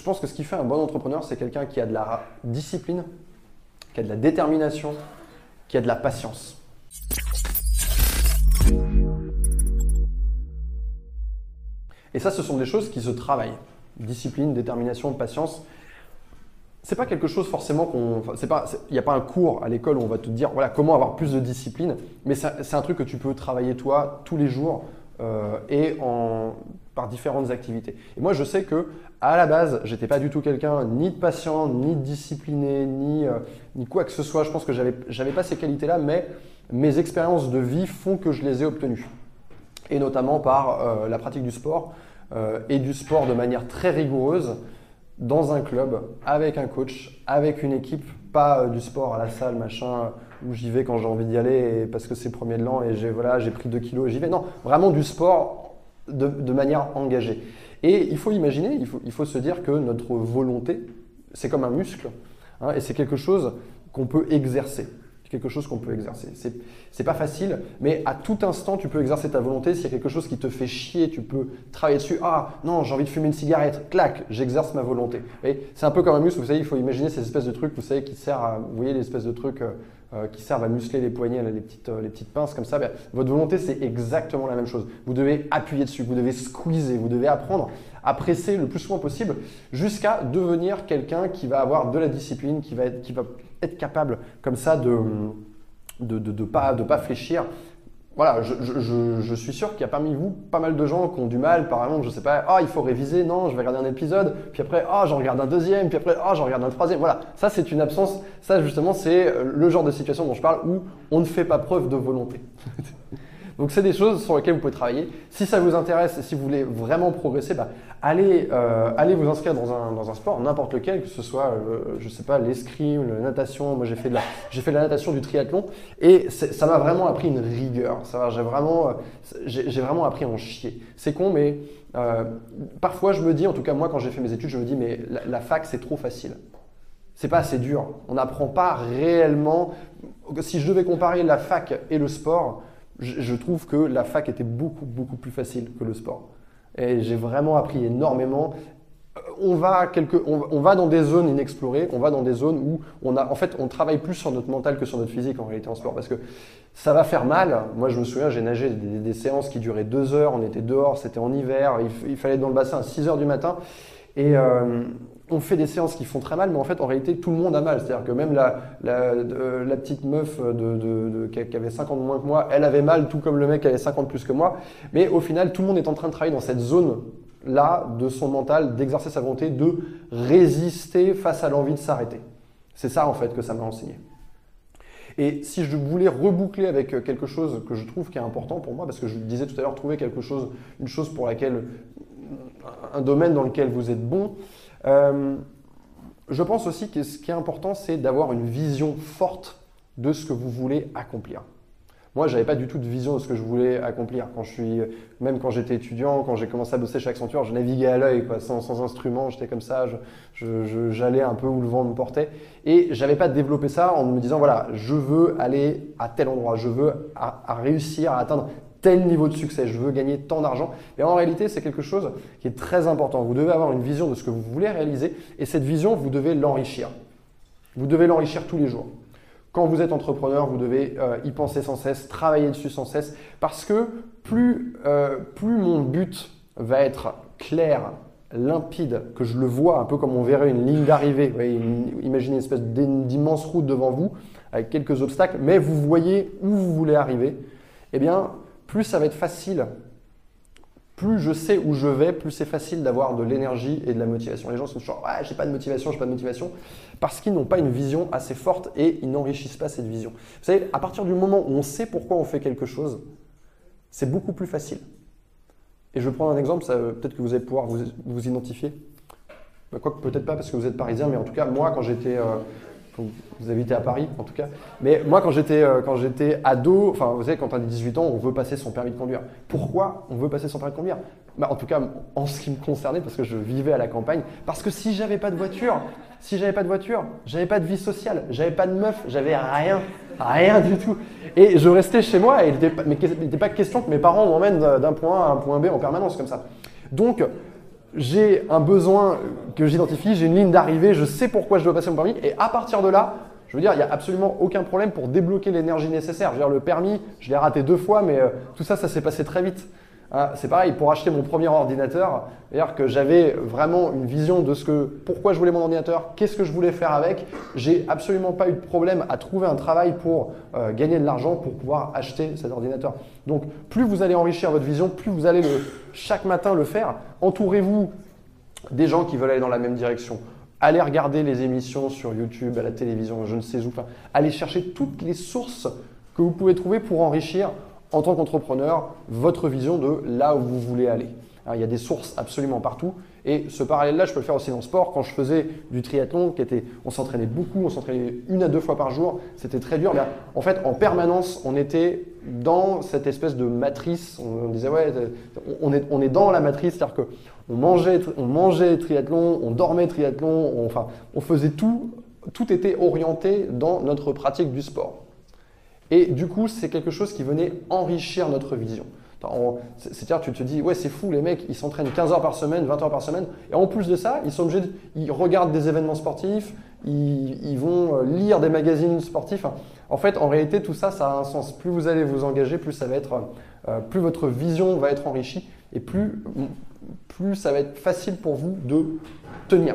je pense que ce qui fait un bon entrepreneur, c'est quelqu'un qui a de la discipline, qui a de la détermination, qui a de la patience. Et ça, ce sont des choses qui se travaillent. Discipline, détermination, patience. C'est pas quelque chose forcément qu'on. Il n'y a pas un cours à l'école où on va te dire voilà comment avoir plus de discipline, mais c'est un truc que tu peux travailler toi tous les jours euh, et en, par différentes activités. Et moi, je sais que à la base, j'étais pas du tout quelqu'un ni de patient, ni de discipliné, ni, euh, ni quoi que ce soit. Je pense que j'avais, j'avais pas ces qualités-là, mais mes expériences de vie font que je les ai obtenues. Et notamment par euh, la pratique du sport et du sport de manière très rigoureuse dans un club, avec un coach, avec une équipe, pas du sport à la salle, machin, où j'y vais quand j'ai envie d'y aller parce que c'est premier de l'an et j'ai voilà, j'ai pris 2 kilos et j'y vais. Non, vraiment du sport de, manière engagée. Et il faut imaginer, il faut, se dire que notre volonté, c'est comme un muscle hein, et c'est quelque chose qu'on peut exercer quelque chose qu'on peut exercer. C'est, pas facile, mais à tout instant, tu peux exercer ta volonté. S'il y a quelque chose qui te fait chier, tu peux travailler dessus. Ah non, j'ai envie de fumer une cigarette. Clac, j'exerce ma volonté. C'est un peu comme un muscle, vous savez, il faut imaginer ces espèces de trucs, vous savez, qui servent à, vous voyez, les espèces de trucs euh, euh, qui servent à muscler les poignets, les petites, euh, les petites pinces comme ça. Ben, votre volonté, c'est exactement la même chose. Vous devez appuyer dessus, vous devez squeezer, vous devez apprendre à presser le plus souvent possible jusqu'à devenir quelqu'un qui va avoir de la discipline, qui va être, capable comme ça de de, pas, fléchir. Voilà, je, suis sûr qu'il y a parmi vous pas mal de gens qui ont du mal, par exemple, je sais pas, ah, il faut réviser, non, je vais regarder un épisode, puis après, ah, j'en regarde un deuxième, puis après, ah, j'en regarde un troisième. Voilà, ça c'est une absence, ça justement c'est le genre de situation dont je parle où on ne fait pas preuve de volonté. Donc c'est des choses sur lesquelles vous pouvez travailler. Si ça vous intéresse et si vous voulez vraiment progresser, bah, allez, euh, allez vous inscrire dans un, dans un sport, n'importe lequel, que ce soit, euh, je sais pas, l'escrime, la natation. Moi j'ai fait, de la, fait la natation, du triathlon et ça m'a vraiment appris une rigueur. J'ai, vraiment, euh, j'ai, vraiment appris à en chier. C'est con, mais euh, parfois je me dis, en tout cas moi quand j'ai fait mes études, je me dis, mais la, la fac c'est trop facile. C'est pas assez dur. On n'apprend pas réellement. Si je devais comparer la fac et le sport, je, trouve que la fac était beaucoup, beaucoup plus facile que le sport. Et j'ai vraiment appris énormément. Euh, on va, dans des zones inexplorées, on va dans des zones où on a, en fait, on travaille plus sur notre mental que sur notre physique en réalité en sport, parce que ça va faire mal. Moi, je me souviens, j'ai nagé des, séances qui duraient deux heures, on était dehors, c'était en hiver, il, fallait être dans le bassin à 6 heures du matin, euh, on fait des séances qui font très mal, mais en fait, en réalité, tout le monde a mal. C'est-à-dire que même la, petite meuf de, qui avait 50 moins que moi, elle avait mal, tout comme le mec qui avait 50 plus que moi. Mais au final, tout le monde est en train de travailler dans cette zone-là de son mental, d'exercer sa volonté, de résister face à l'envie de s'arrêter. C'est ça, en fait, que ça m'a enseigné. Et si je voulais reboucler avec quelque chose que je trouve qui est important pour moi, parce que je disais tout à l'heure, trouver quelque chose, une chose pour laquelle, un domaine dans lequel vous êtes bon, euh, je pense aussi que ce qui est important, c'est d'avoir une vision forte de ce que vous voulez accomplir. Moi, je n'avais pas du tout de vision de ce que je voulais accomplir. Même quand j'étais étudiant, quand j'ai commencé à bosser chez Accenture, je naviguais à l'œil, sans, sans, instrument, j'étais comme ça, j'allais un peu où le vent me portait. Et j'avais pas développé ça en me disant, voilà, je veux aller à tel endroit, je veux réussir à atteindre tel niveau de succès, je veux gagner tant d'argent. Et en réalité, c'est quelque chose qui est très important. Vous devez avoir une vision de ce que vous voulez réaliser et cette vision, vous devez l'enrichir. Vous devez l'enrichir tous les jours. Quand vous êtes entrepreneur, vous devez euh, y penser sans cesse, travailler dessus sans cesse, parce que plus, euh, plus mon but va être clair, limpide, que je le vois, un peu comme on verrait une ligne d'arrivée, imaginez une espèce d'immense route devant vous, avec quelques obstacles, mais vous voyez où vous voulez arriver, eh bien, plus ça va être facile, plus je sais où je vais, plus c'est facile d'avoir de l'énergie et de la motivation. Les gens sont toujours ouais, j'ai pas de motivation, j'ai pas de motivation, parce qu'ils n'ont pas une vision assez forte et ils n'enrichissent pas cette vision. Vous savez, à partir du moment où on sait pourquoi on fait quelque chose, c'est beaucoup plus facile. Et je vais prendre un exemple, peut-être que vous allez pouvoir vous, identifier. Bah, Quoique peut-être pas parce que vous êtes parisien, mais en tout cas, moi, quand j'étais euh, vous habitez à Paris en tout cas. Mais moi quand j'étais euh, ado, enfin vous savez quand on a 18 ans, on veut passer son permis de conduire. Pourquoi on veut passer son permis de conduire? Bah, En tout cas en ce qui me concernait parce que je vivais à la campagne. Parce que si j'avais pas de voiture, si j'avais pas de voiture, j'avais pas de vie sociale, j'avais pas de meuf, j'avais rien, rien du tout. Et je restais chez moi et il n'était pas, pas question que mes parents m'emmènent d'un point A à un point B en permanence comme ça. Donc j'ai un besoin que j'identifie, j'ai une ligne d'arrivée, je sais pourquoi je dois passer mon permis, et à partir de là, je veux dire, il n'y a absolument aucun problème pour débloquer l'énergie nécessaire. Je veux dire, le permis, je l'ai raté deux fois, mais euh, tout ça, ça s'est passé très vite. Hein, c'est pareil, pour acheter mon premier ordinateur, c'est-à-dire que j'avais vraiment une vision de ce que, pourquoi je voulais mon ordinateur, qu'est-ce que je voulais faire avec. J'ai absolument pas eu de problème à trouver un travail pour euh, gagner de l'argent pour pouvoir acheter cet ordinateur. Donc, plus vous allez enrichir votre vision, plus vous allez le, chaque matin le faire. Entourez-vous des gens qui veulent aller dans la même direction. Allez regarder les émissions sur YouTube, à la télévision, je ne sais où. Allez chercher toutes les sources que vous pouvez trouver pour enrichir en tant qu'entrepreneur votre vision de là où vous voulez aller. il y a des sources absolument partout. Et ce parallèle-là, je peux le faire aussi dans le sport. Quand je faisais du triathlon, on s'entraînait beaucoup, on s'entraînait une à deux fois par jour, c'était très dur. En fait, en permanence, on était dans cette espèce de matrice. On, disait, ouais, on est, on dans la matrice, c'est-à-dire qu'on mangeait, on mangeait triathlon, on dormait triathlon, on, on faisait tout, tout était orienté dans notre pratique du sport. Et du coup, c'est quelque chose qui venait enrichir notre vision. C'est-à-dire, tu te dis, ouais, c'est fou, les mecs, ils s'entraînent 15 heures par semaine, 20 heures par semaine. Et en plus de ça, ils sont obligés, ils regardent des événements sportifs, ils, vont euh, lire des magazines sportifs. En fait, en réalité, tout ça, ça a un sens. Plus vous allez vous engager, plus ça va être, euh, plus votre vision va être enrichie et plus, plus ça va être facile pour vous de tenir.